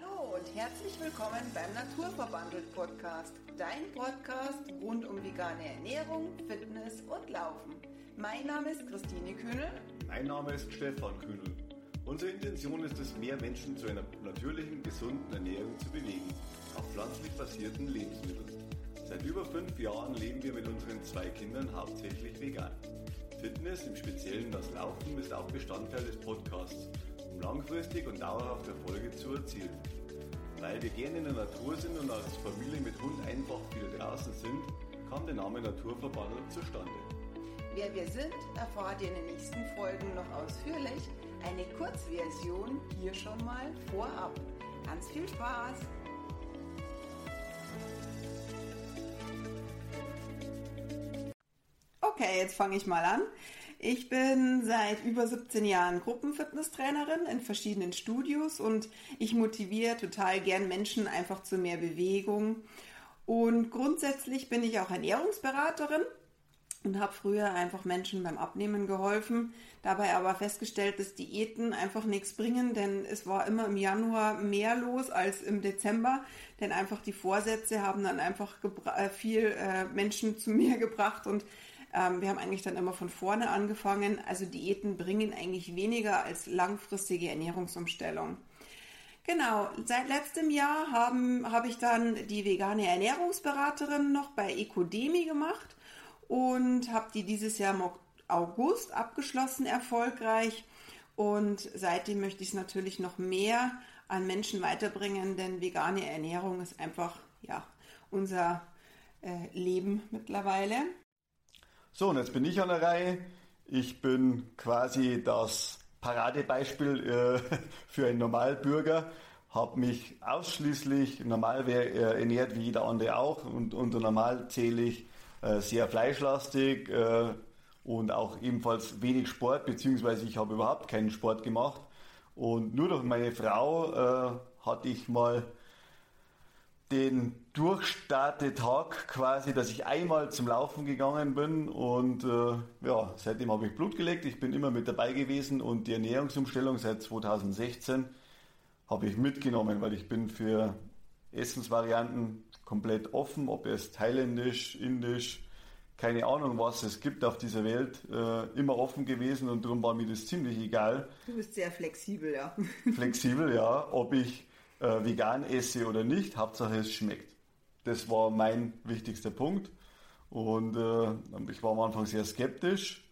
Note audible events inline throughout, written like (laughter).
Hallo und herzlich willkommen beim Naturverbandelt Podcast, dein Podcast rund um vegane Ernährung, Fitness und Laufen. Mein Name ist Christine Kühnel. Mein Name ist Stefan Kühnel. Unsere Intention ist es, mehr Menschen zu einer natürlichen, gesunden Ernährung zu bewegen, auf pflanzlich basierten Lebensmitteln. Seit über fünf Jahren leben wir mit unseren zwei Kindern hauptsächlich vegan. Fitness, im Speziellen das Laufen, ist auch Bestandteil des Podcasts langfristig und dauerhaft Erfolge zu erzielen. Weil wir gerne in der Natur sind und als Familie mit Hund einfach viel draußen sind, kam der Name Naturverbandelt zustande. Wer wir sind, erfahrt ihr in den nächsten Folgen noch ausführlich. Eine Kurzversion hier schon mal vorab. Ganz viel Spaß! Okay, jetzt fange ich mal an. Ich bin seit über 17 Jahren Gruppenfitnesstrainerin in verschiedenen Studios und ich motiviere total gern Menschen einfach zu mehr Bewegung. Und grundsätzlich bin ich auch Ernährungsberaterin und habe früher einfach Menschen beim Abnehmen geholfen, dabei aber festgestellt, dass Diäten einfach nichts bringen, denn es war immer im Januar mehr los als im Dezember, denn einfach die Vorsätze haben dann einfach äh, viel äh, Menschen zu (laughs) mir gebracht und ähm, wir haben eigentlich dann immer von vorne angefangen. Also Diäten bringen eigentlich weniger als langfristige Ernährungsumstellung. Genau, seit letztem Jahr habe ich dann die vegane Ernährungsberaterin noch bei Ecodemi gemacht und habe die dieses Jahr im August abgeschlossen erfolgreich. Und seitdem möchte ich es natürlich noch mehr an Menschen weiterbringen, denn vegane Ernährung ist einfach ja unser äh, Leben mittlerweile. So, und jetzt bin ich an der Reihe. Ich bin quasi das Paradebeispiel äh, (laughs) für einen Normalbürger. Habe mich ausschließlich normal äh, ernährt, wie jeder andere auch. Und unter normal zähle ich äh, sehr fleischlastig äh, und auch ebenfalls wenig Sport, beziehungsweise ich habe überhaupt keinen Sport gemacht. Und nur durch meine Frau äh, hatte ich mal den Durchstartetag quasi, dass ich einmal zum Laufen gegangen bin und äh, ja, seitdem habe ich Blut gelegt. Ich bin immer mit dabei gewesen und die Ernährungsumstellung seit 2016 habe ich mitgenommen, weil ich bin für Essensvarianten komplett offen, ob es thailändisch, indisch, keine Ahnung was es gibt auf dieser Welt, äh, immer offen gewesen und darum war mir das ziemlich egal. Du bist sehr flexibel, ja. Flexibel, ja. Ob ich äh, vegan esse oder nicht, Hauptsache es schmeckt. Das war mein wichtigster Punkt. Und äh, ich war am Anfang sehr skeptisch.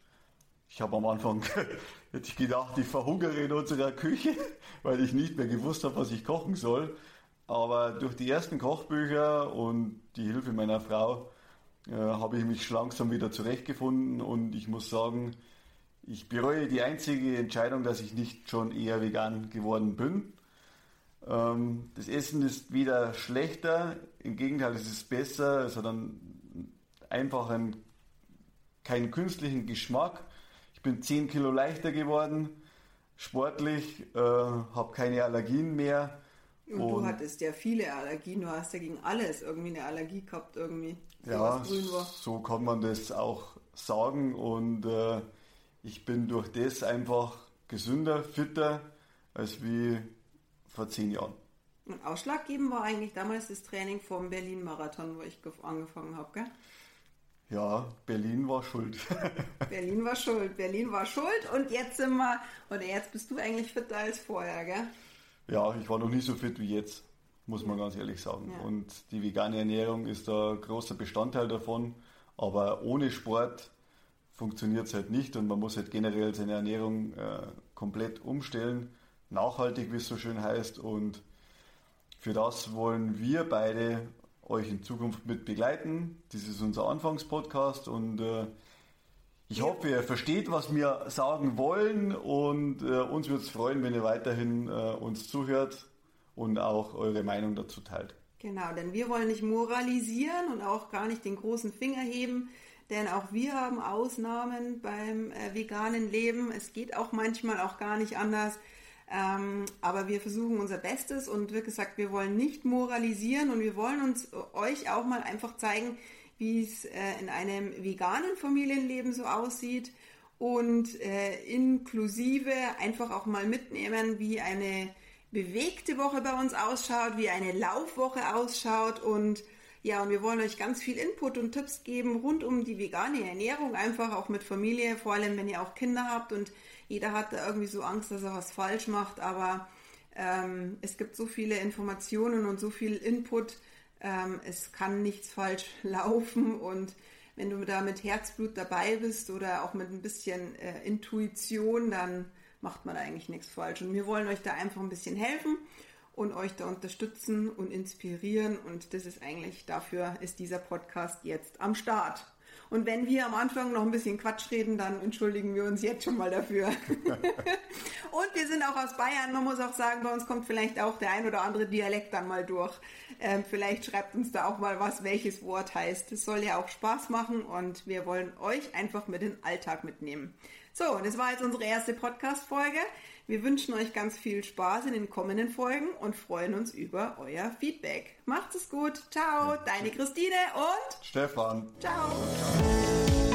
Ich habe am Anfang (laughs) hätte ich gedacht, ich verhungere in unserer Küche, (laughs) weil ich nicht mehr gewusst habe, was ich kochen soll. Aber durch die ersten Kochbücher und die Hilfe meiner Frau äh, habe ich mich langsam wieder zurechtgefunden und ich muss sagen, ich bereue die einzige Entscheidung, dass ich nicht schon eher vegan geworden bin. Ähm, das Essen ist weder schlechter, im Gegenteil, es ist besser. Es hat einen einfachen, keinen künstlichen Geschmack. Ich bin 10 Kilo leichter geworden, sportlich, äh, habe keine Allergien mehr. Und, und, du hattest ja viele Allergien, du hast ja gegen alles irgendwie eine Allergie gehabt, irgendwie. Ja, so kann man das auch sagen. Und äh, ich bin durch das einfach gesünder, fitter, als wie vor zehn Jahren. Und ausschlaggebend war eigentlich damals das Training vom Berlin-Marathon, wo ich angefangen habe, gell? Ja, Berlin war schuld. (laughs) Berlin war schuld, Berlin war schuld und jetzt sind wir, oder jetzt bist du eigentlich fitter als vorher, gell? Ja, ich war noch nicht so fit wie jetzt, muss man ganz ehrlich sagen. Ja. Und die vegane Ernährung ist ein großer Bestandteil davon, aber ohne Sport funktioniert es halt nicht und man muss halt generell seine Ernährung äh, komplett umstellen nachhaltig, wie es so schön heißt. Und für das wollen wir beide euch in Zukunft mit begleiten. Das ist unser Anfangspodcast und äh, ich hoffe, ihr versteht, was wir sagen wollen und äh, uns würde es freuen, wenn ihr weiterhin äh, uns zuhört und auch eure Meinung dazu teilt. Genau, denn wir wollen nicht moralisieren und auch gar nicht den großen Finger heben, denn auch wir haben Ausnahmen beim äh, veganen Leben. Es geht auch manchmal auch gar nicht anders. Ähm, aber wir versuchen unser Bestes und wie gesagt, wir wollen nicht moralisieren und wir wollen uns euch auch mal einfach zeigen, wie es äh, in einem veganen Familienleben so aussieht und äh, inklusive einfach auch mal mitnehmen, wie eine bewegte Woche bei uns ausschaut, wie eine Laufwoche ausschaut und ja, und wir wollen euch ganz viel Input und Tipps geben rund um die vegane Ernährung, einfach auch mit Familie, vor allem wenn ihr auch Kinder habt und jeder hat da irgendwie so Angst, dass er was falsch macht, aber ähm, es gibt so viele Informationen und so viel Input, ähm, es kann nichts falsch (laughs) laufen und wenn du da mit Herzblut dabei bist oder auch mit ein bisschen äh, Intuition, dann macht man eigentlich nichts falsch. Und wir wollen euch da einfach ein bisschen helfen und euch da unterstützen und inspirieren. Und das ist eigentlich, dafür ist dieser Podcast jetzt am Start. Und wenn wir am Anfang noch ein bisschen Quatsch reden, dann entschuldigen wir uns jetzt schon mal dafür. (laughs) und wir sind auch aus Bayern. Man muss auch sagen, bei uns kommt vielleicht auch der ein oder andere Dialekt dann mal durch. Ähm, vielleicht schreibt uns da auch mal was, welches Wort heißt. Es soll ja auch Spaß machen und wir wollen euch einfach mit in den Alltag mitnehmen. So, das war jetzt unsere erste Podcast-Folge. Wir wünschen euch ganz viel Spaß in den kommenden Folgen und freuen uns über euer Feedback. Macht es gut. Ciao, deine Christine und Stefan. Ciao. Música